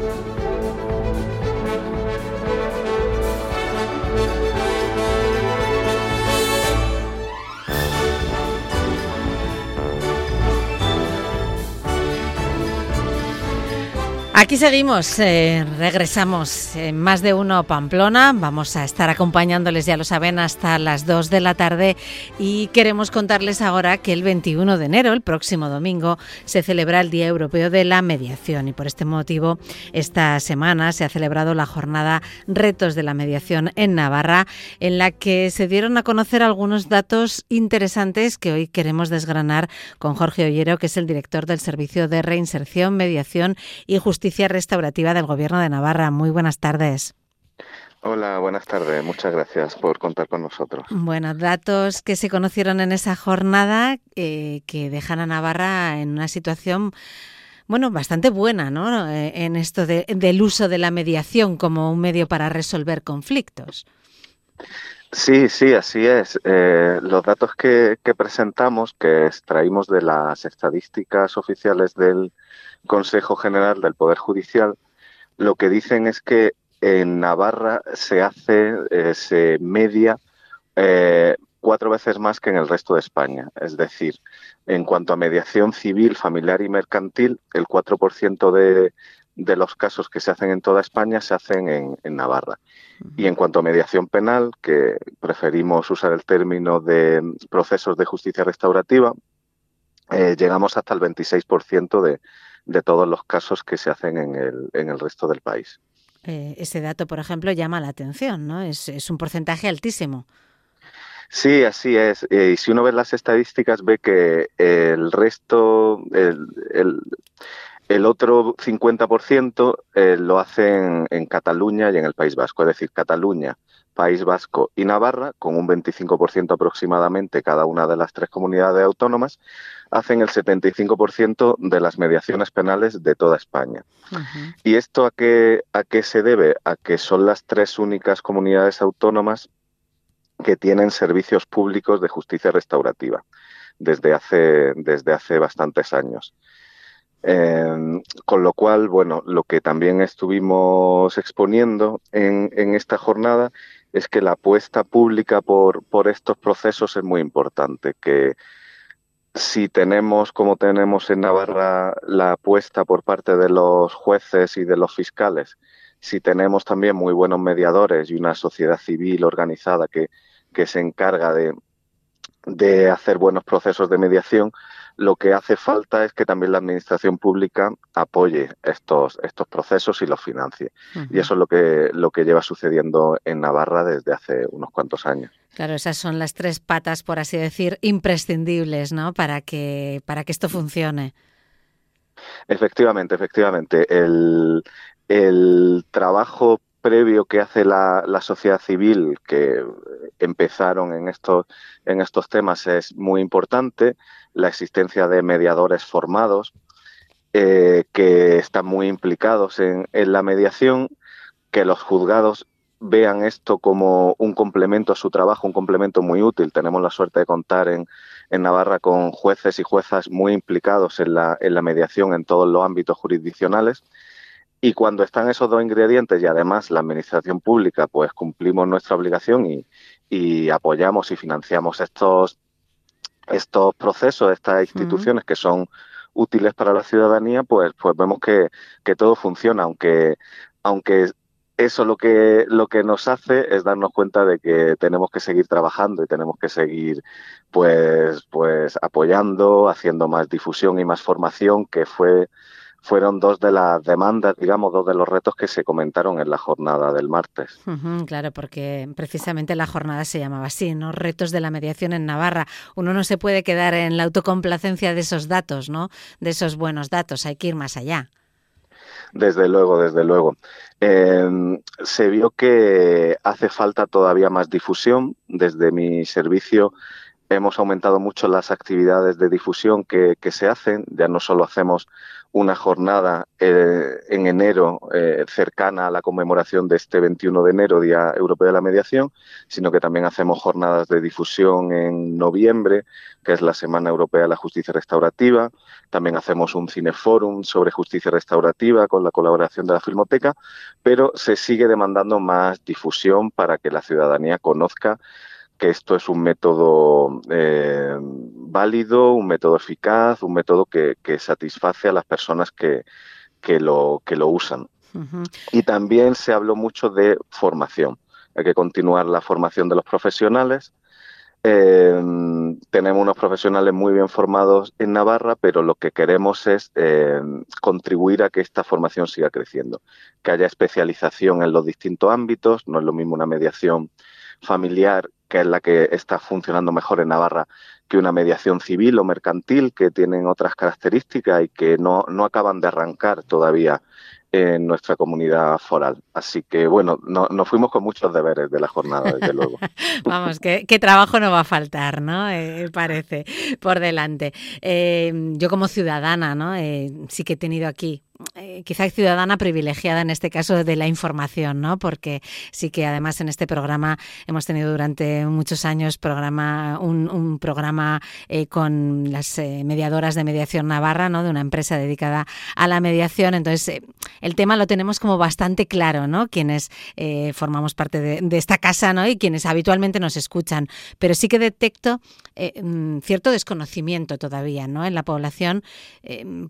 Thank you. Aquí seguimos, eh, regresamos en más de uno Pamplona. Vamos a estar acompañándoles, ya lo saben, hasta las 2 de la tarde y queremos contarles ahora que el 21 de enero, el próximo domingo, se celebra el Día Europeo de la Mediación y por este motivo esta semana se ha celebrado la jornada Retos de la Mediación en Navarra, en la que se dieron a conocer algunos datos interesantes que hoy queremos desgranar con Jorge Ollero, que es el director del Servicio de Reinserción, Mediación y Justicia Restaurativa del Gobierno de Navarra. Muy buenas tardes. Hola, buenas tardes. Muchas gracias por contar con nosotros. Bueno, datos que se conocieron en esa jornada eh, que dejan a Navarra en una situación bueno, bastante buena, ¿no? Eh, en esto del uso de la mediación como un medio para resolver conflictos. Sí, sí, así es. Eh, los datos que, que, presentamos, que extraímos de las estadísticas oficiales del, Consejo General del Poder Judicial, lo que dicen es que en Navarra se hace, eh, se media eh, cuatro veces más que en el resto de España. Es decir, en cuanto a mediación civil, familiar y mercantil, el 4% de, de los casos que se hacen en toda España se hacen en, Navarra. Y en cuanto a mediación penal, que preferimos usar el término de procesos de justicia restaurativa, eh, llegamos hasta el 26% de, de todos los casos que se hacen en el, en el resto del país. Eh, ese dato, por ejemplo, llama la atención, ¿no? Es, es un porcentaje altísimo. Sí, así es. Eh, y si uno ve las estadísticas, ve que el resto, el, el, el otro 50% eh, lo hacen en Cataluña y en el País Vasco. Es decir, Cataluña, País Vasco y Navarra, con un 25% aproximadamente cada una de las tres comunidades autónomas, hacen el 75% de las mediaciones penales de toda España. ¿Y esto a qué, a qué se debe? A que son las tres únicas comunidades autónomas que tienen servicios públicos de justicia restaurativa desde hace, desde hace bastantes años. Eh, con lo cual, bueno, lo que también estuvimos exponiendo en, en, esta jornada es que la apuesta pública por, estos procesos es muy importante, que si tenemos, como tenemos en Navarra, la apuesta por parte de los jueces y de los fiscales, si tenemos también muy buenos mediadores y una sociedad civil organizada que, se encarga de hacer buenos procesos de mediación, lo que hace falta es que también la administración pública apoye estos, estos procesos y los financie. Uh -huh. Y eso es lo que, lo que lleva sucediendo en Navarra desde hace unos cuantos años. Claro, esas son las tres patas, por así decir, imprescindibles, ¿no? Para que, para que esto funcione. Efectivamente, efectivamente. El, el trabajo previo que hace la, sociedad civil, que empezaron en estos, en estos temas, es muy importante. La existencia de mediadores formados eh, que están muy implicados en, en la mediación, que los juzgados vean esto como un complemento a su trabajo, un complemento muy útil. Tenemos la suerte de contar en, en Navarra con jueces y juezas muy implicados en la, en la mediación en todos los ámbitos jurisdiccionales. Y cuando están esos dos ingredientes y además la administración pública, pues cumplimos nuestra obligación y, y apoyamos y financiamos estos, estos procesos, estas instituciones uh -huh. que son útiles para la ciudadanía, pues, pues vemos que, que todo funciona, aunque, aunque eso lo que, lo que nos hace es darnos cuenta de que tenemos que seguir trabajando y tenemos que seguir pues, pues apoyando, haciendo más difusión y más formación, que fue fueron dos de las demandas, digamos, dos de los retos que se comentaron en la jornada del martes. Uh -huh, claro, porque precisamente la jornada se llamaba así, ¿no? Retos de la mediación en Navarra. Uno no se puede quedar en la autocomplacencia de esos datos, ¿no? De esos buenos datos, hay que ir más allá. Desde luego, desde luego. Eh, se vio que hace falta todavía más difusión. Desde mi servicio hemos aumentado mucho las actividades de difusión que, se hacen. Ya no solo hacemos una jornada eh, en enero eh, cercana a la conmemoración de este 21 de enero, Día Europeo de la Mediación, sino que también hacemos jornadas de difusión en noviembre, que es la Semana Europea de la Justicia Restaurativa. También hacemos un cineforum sobre justicia restaurativa con la colaboración de la Filmoteca, pero se sigue demandando más difusión para que la ciudadanía conozca que esto es un método eh, válido, un método eficaz, un método que, satisface a las personas que, lo, que lo usan. Y también se habló mucho de formación. Hay que continuar la formación de los profesionales. Eh, tenemos unos profesionales muy bien formados en Navarra, pero lo que queremos es eh, contribuir a que esta formación siga creciendo, que haya especialización en los distintos ámbitos. No es lo mismo una mediación familiar que es la que está funcionando mejor en Navarra que una mediación civil o mercantil, que tienen otras características y que no, no acaban de arrancar todavía en nuestra comunidad foral. Así que, bueno, no, nos fuimos con muchos deberes de la jornada, desde luego. Vamos, qué, trabajo no va a faltar, ¿no? Eh, parece, por delante. Eh, yo como ciudadana, ¿no? Eh, sí que he tenido aquí eh, quizá ciudadana privilegiada en este caso de la información, ¿no? Porque sí que además en este programa hemos tenido durante muchos años programa un, programa eh, con las eh, mediadoras de mediación Navarra, ¿no? De una empresa dedicada a la mediación. Entonces el tema lo tenemos como bastante claro, ¿no? Quienes formamos parte de, esta casa, ¿no? Y quienes habitualmente nos escuchan. Pero sí que detecto mm, cierto desconocimiento todavía, ¿no? En la población,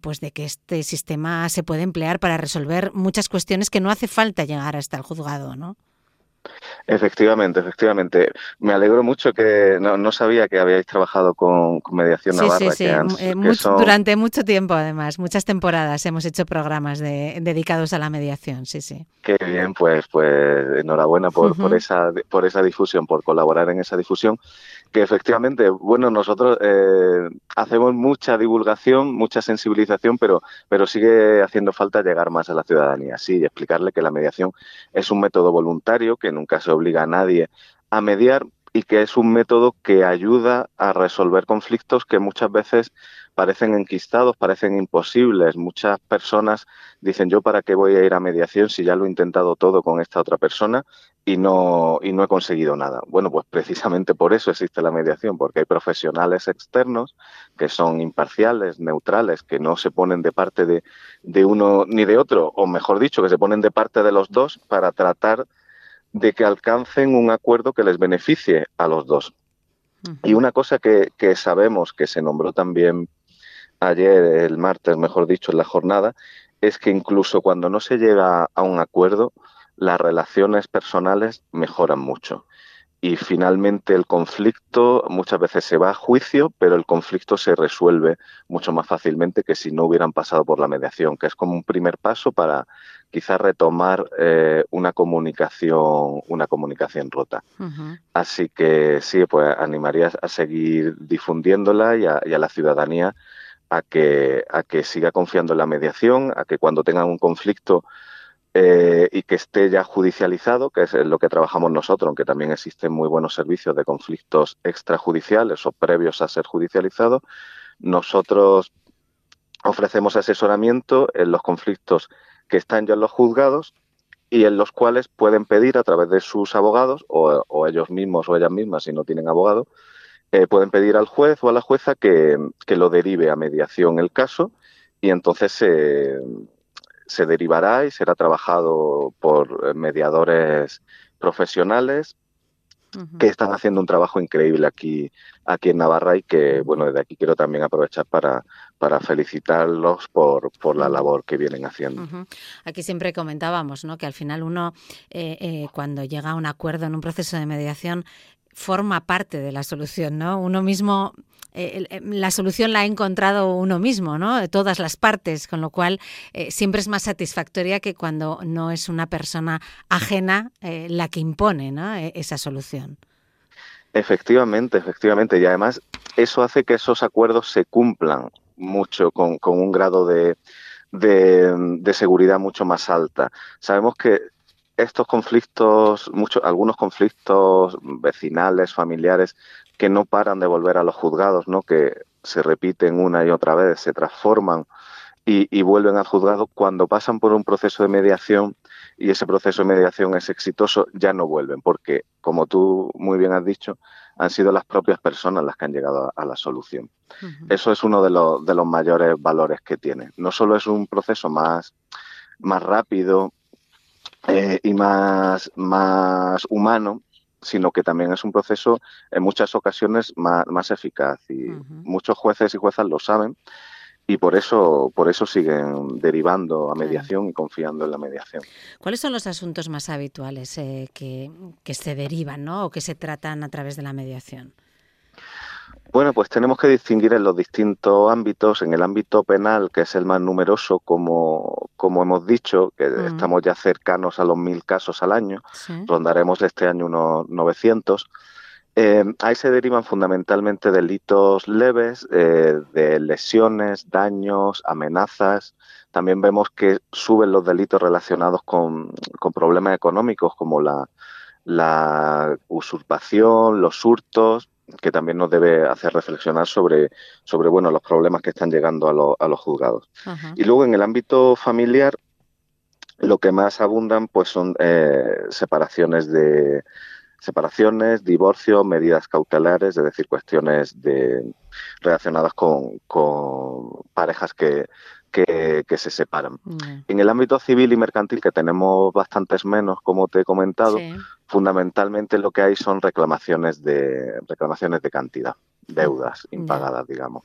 pues de que este sistema se puede emplear para resolver muchas cuestiones que no hace falta llegar hasta el juzgado, ¿no? Efectivamente, efectivamente. Me alegro mucho que no, sabía que habíais trabajado con, Mediación Navarra. Sí, sí, eh, durante mucho tiempo además, muchas temporadas hemos hecho programas dedicados a la mediación, sí, sí. Qué bien, pues, pues enhorabuena por, por, esa, por esa difusión, por colaborar en esa difusión que efectivamente, bueno, nosotros eh, hacemos mucha divulgación, mucha sensibilización, pero, pero sigue haciendo falta llegar más a la ciudadanía, sí, y explicarle que la mediación es un método voluntario, que nunca se obliga a nadie a mediar y que es un método que ayuda a resolver conflictos que muchas veces parecen enquistados, parecen imposibles. Muchas personas dicen, yo para qué voy a ir a mediación si ya lo he intentado todo con esta otra persona y no, y no he conseguido nada. Bueno, pues precisamente por eso existe la mediación, porque hay profesionales externos que son imparciales, neutrales, que no se ponen de parte de, de uno ni de otro, o mejor dicho, que se ponen de parte de los dos para tratar de que alcancen un acuerdo que les beneficie a los dos. Y una cosa que, que sabemos que se nombró también ayer, el martes, mejor dicho, en la jornada, es que incluso cuando no se llega a un acuerdo, las relaciones personales mejoran mucho. Y finalmente el conflicto muchas veces se va a juicio, pero el conflicto se resuelve mucho más fácilmente que si no hubieran pasado por la mediación, que es como un primer paso para quizás retomar eh, una comunicación, una comunicación rota. Así que sí, pues animaría a seguir difundiéndola y a, la ciudadanía a que, a que siga confiando en la mediación, a que cuando tengan un conflicto eh, y que esté ya judicializado, que es lo que trabajamos nosotros, aunque también existen muy buenos servicios de conflictos extrajudiciales o previos a ser judicializados. Nosotros ofrecemos asesoramiento en los conflictos que están ya en los juzgados y en los cuales pueden pedir a través de sus abogados o, ellos mismos o ellas mismas, si no tienen abogado, eh, pueden pedir al juez o a la jueza que, que lo derive a mediación el caso y entonces se se derivará y será trabajado por eh, mediadores profesionales que están haciendo un trabajo increíble aquí, aquí en Navarra y que, bueno, desde aquí quiero también aprovechar para, para felicitarlos por, por la labor que vienen haciendo. Aquí siempre comentábamos ¿no? que al final uno, eh, eh, cuando llega a un acuerdo en un proceso de mediación, forma parte de la solución, ¿no? Uno mismo eh, la solución la ha encontrado uno mismo, ¿no? Todas las partes, con lo cual eh, siempre es más satisfactoria que cuando no es una persona ajena eh, la que impone e, esa solución. Efectivamente, efectivamente. Y además eso hace que esos acuerdos se cumplan mucho con, un grado de, de seguridad mucho más alta. Sabemos que estos conflictos, muchos, algunos conflictos vecinales, familiares, que no paran de volver a los juzgados, ¿no? Que se repiten una y otra vez, se transforman y, vuelven al juzgado, cuando pasan por un proceso de mediación y ese proceso de mediación es exitoso, ya no vuelven, porque, como tú muy bien has dicho, han sido las propias personas las que han llegado a, la solución. Eso es uno de los, de los mayores valores que tiene. No solo es un proceso más, más rápido eh, y más, más humano, sino que también es un proceso en muchas ocasiones más, más eficaz. Y muchos jueces y juezas lo saben y por eso, por eso siguen derivando a mediación y confiando en la mediación. ¿Cuáles son los asuntos más habituales eh, que, que, se derivan ¿no? o que se tratan a través de la mediación? Bueno, pues tenemos que distinguir en los distintos ámbitos. En el ámbito penal, que es el más numeroso, como, como hemos dicho, que mm. estamos ya cercanos a los mil casos al año, rondaremos este año unos 900 eh, ahí se derivan fundamentalmente delitos leves, eh, de lesiones, daños, amenazas. También vemos que suben los delitos relacionados con, problemas económicos como la, usurpación, los hurtos, que también nos debe hacer reflexionar sobre, sobre bueno, los problemas que están llegando a, los juzgados. Y luego en el ámbito familiar, lo que más abundan pues son eh, separaciones de separaciones, divorcio, medidas cautelares, es decir, cuestiones de, relacionadas con, parejas que, que, se separan. En el ámbito civil y mercantil, que tenemos bastantes menos, como te he comentado, fundamentalmente lo que hay son reclamaciones de, reclamaciones de cantidad deudas impagadas, digamos.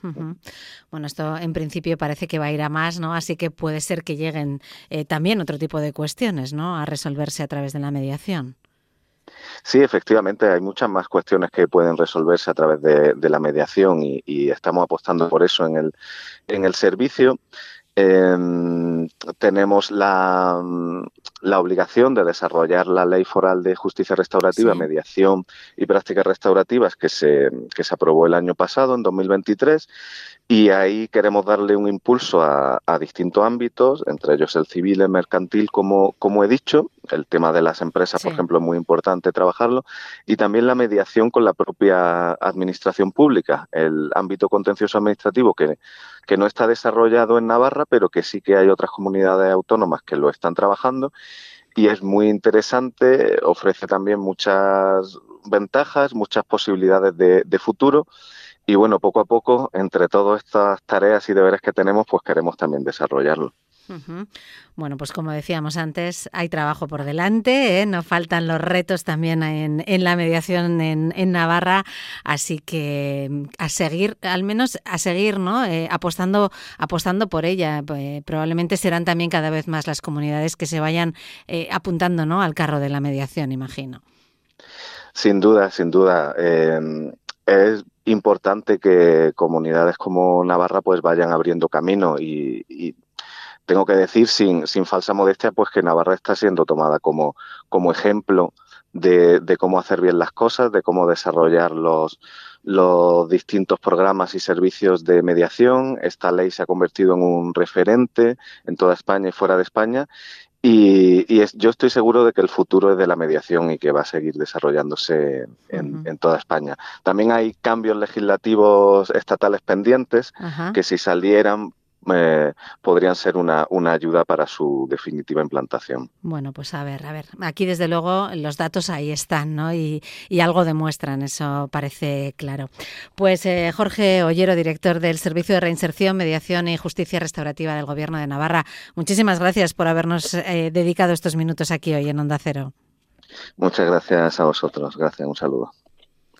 Bueno, esto en principio parece que va a ir a más, ¿no? Así que puede ser que lleguen eh, también otro tipo de cuestiones, ¿no? A resolverse a través de la mediación. Sí, efectivamente, hay muchas más cuestiones que pueden resolverse a través de, la mediación y, estamos apostando por eso en el, en el servicio. Em, tenemos la, la, obligación de desarrollar la ley foral de justicia restaurativa, mediación y prácticas restaurativas que se, que se aprobó el año pasado, en 2023, y ahí queremos darle un impulso a, distintos ámbitos, entre ellos el civil, el mercantil, como, como he dicho. El tema de las empresas, por ejemplo, es muy importante trabajarlo. Y también la mediación con la propia administración pública, el ámbito contencioso administrativo que, que no está desarrollado en Navarra, pero que sí que hay otras comunidades autónomas que lo están trabajando. Y es muy interesante, ofrece también muchas ventajas, muchas posibilidades de, de futuro y bueno, poco a poco, entre todas estas tareas y deberes que tenemos, pues queremos también desarrollarlo. Bueno, pues como decíamos antes, hay trabajo por delante, ¿eh? no faltan los retos también en, la mediación en, Navarra, así que mm, a seguir, al menos a seguir, ¿no? Eh, apostando, apostando por ella. Probablemente serán también cada vez más las comunidades que se vayan eh, apuntando, ¿no? Al carro de la mediación, imagino. Sin duda, sin duda. es importante que comunidades como Navarra pues vayan abriendo camino y, tengo que decir sin, sin, falsa modestia pues que Navarra está siendo tomada como, como ejemplo de, de, cómo hacer bien las cosas, de cómo desarrollar los, los distintos programas y servicios de mediación. Esta ley se ha convertido en un referente en toda España y fuera de España y, yo estoy seguro de que el futuro es de la mediación y que va a seguir desarrollándose en, toda España. También hay cambios legislativos estatales pendientes que si salieran eh, podrían ser una, una, ayuda para su definitiva implantación. Bueno, pues a ver, a ver. Aquí desde luego los datos ahí están, ¿no? Y, algo demuestran, eso parece claro. Pues eh, Jorge Ollero, director del Servicio de Reinserción, Mediación y Justicia Restaurativa del Gobierno de Navarra, muchísimas gracias por habernos eh, dedicado estos minutos aquí hoy en Onda Cero. Muchas gracias a vosotros. Gracias, un saludo.